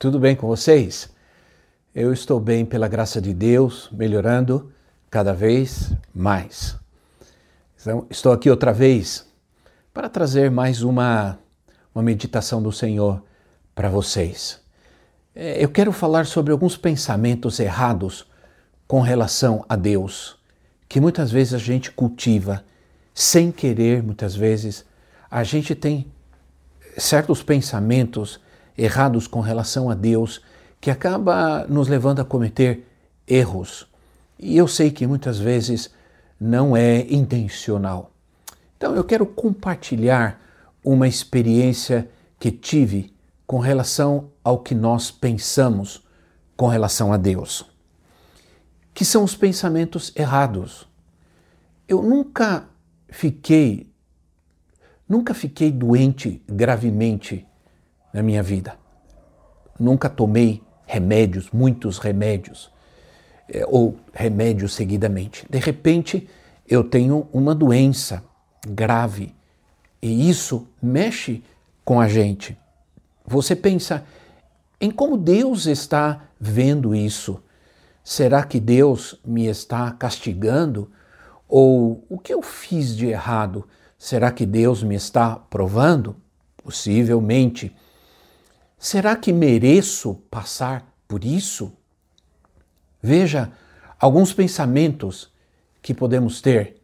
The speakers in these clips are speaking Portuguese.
Tudo bem com vocês? Eu estou bem pela graça de Deus, melhorando cada vez mais. Então, estou aqui outra vez para trazer mais uma, uma meditação do Senhor para vocês. É, eu quero falar sobre alguns pensamentos errados com relação a Deus, que muitas vezes a gente cultiva sem querer, muitas vezes a gente tem certos pensamentos errados com relação a Deus que acaba nos levando a cometer erros. E eu sei que muitas vezes não é intencional. Então eu quero compartilhar uma experiência que tive com relação ao que nós pensamos com relação a Deus. Que são os pensamentos errados. Eu nunca fiquei nunca fiquei doente gravemente na minha vida. Nunca tomei remédios, muitos remédios, é, ou remédios seguidamente. De repente, eu tenho uma doença grave e isso mexe com a gente. Você pensa em como Deus está vendo isso. Será que Deus me está castigando? Ou o que eu fiz de errado? Será que Deus me está provando? Possivelmente. Será que mereço passar por isso? Veja alguns pensamentos que podemos ter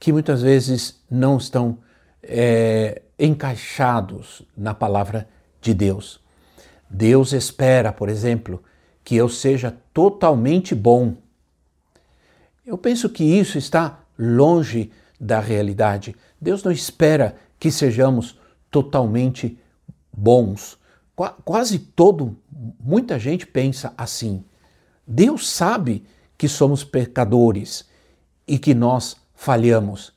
que muitas vezes não estão é, encaixados na palavra de Deus. Deus espera, por exemplo, que eu seja totalmente bom. Eu penso que isso está longe da realidade. Deus não espera que sejamos totalmente bons quase todo, muita gente pensa assim. Deus sabe que somos pecadores e que nós falhamos.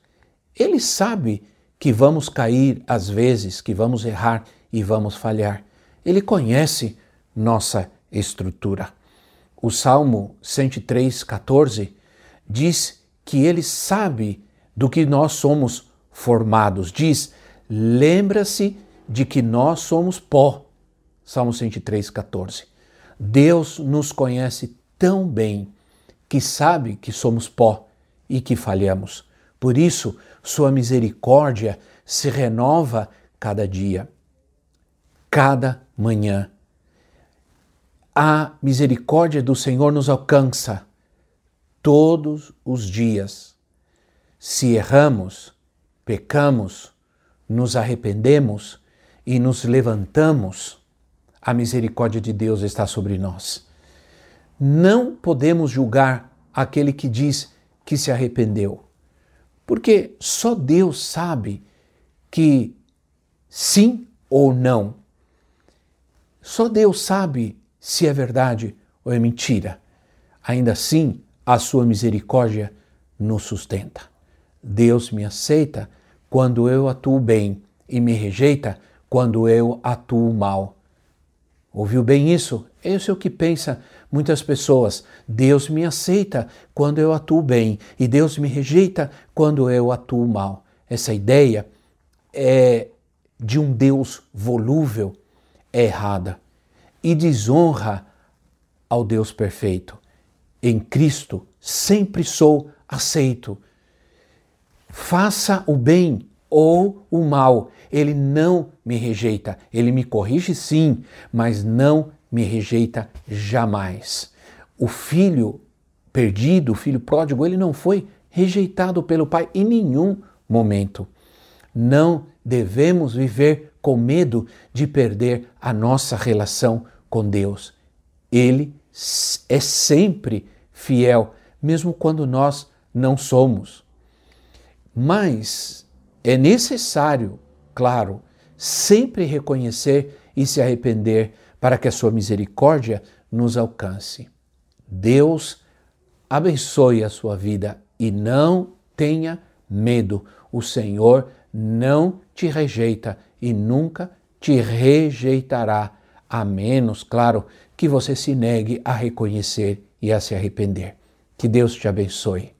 Ele sabe que vamos cair às vezes, que vamos errar e vamos falhar. Ele conhece nossa estrutura. O Salmo 103, 14 diz que ele sabe do que nós somos formados. Diz: lembra-se de que nós somos pó Salmo 103, 14. Deus nos conhece tão bem que sabe que somos pó e que falhamos. Por isso, Sua misericórdia se renova cada dia, cada manhã. A misericórdia do Senhor nos alcança todos os dias. Se erramos, pecamos, nos arrependemos e nos levantamos, a misericórdia de Deus está sobre nós. Não podemos julgar aquele que diz que se arrependeu, porque só Deus sabe que sim ou não. Só Deus sabe se é verdade ou é mentira. Ainda assim, a sua misericórdia nos sustenta. Deus me aceita quando eu atuo bem e me rejeita quando eu atuo mal. Ouviu bem isso? Esse é o que pensa muitas pessoas. Deus me aceita quando eu atuo bem e Deus me rejeita quando eu atuo mal. Essa ideia é de um Deus volúvel é errada e desonra ao Deus perfeito. Em Cristo sempre sou aceito. Faça o bem ou o mal. Ele não me rejeita. Ele me corrige sim, mas não me rejeita jamais. O filho perdido, o filho pródigo, ele não foi rejeitado pelo pai em nenhum momento. Não devemos viver com medo de perder a nossa relação com Deus. Ele é sempre fiel, mesmo quando nós não somos. Mas é necessário, claro, sempre reconhecer e se arrepender para que a sua misericórdia nos alcance. Deus abençoe a sua vida e não tenha medo. O Senhor não te rejeita e nunca te rejeitará, a menos, claro, que você se negue a reconhecer e a se arrepender. Que Deus te abençoe.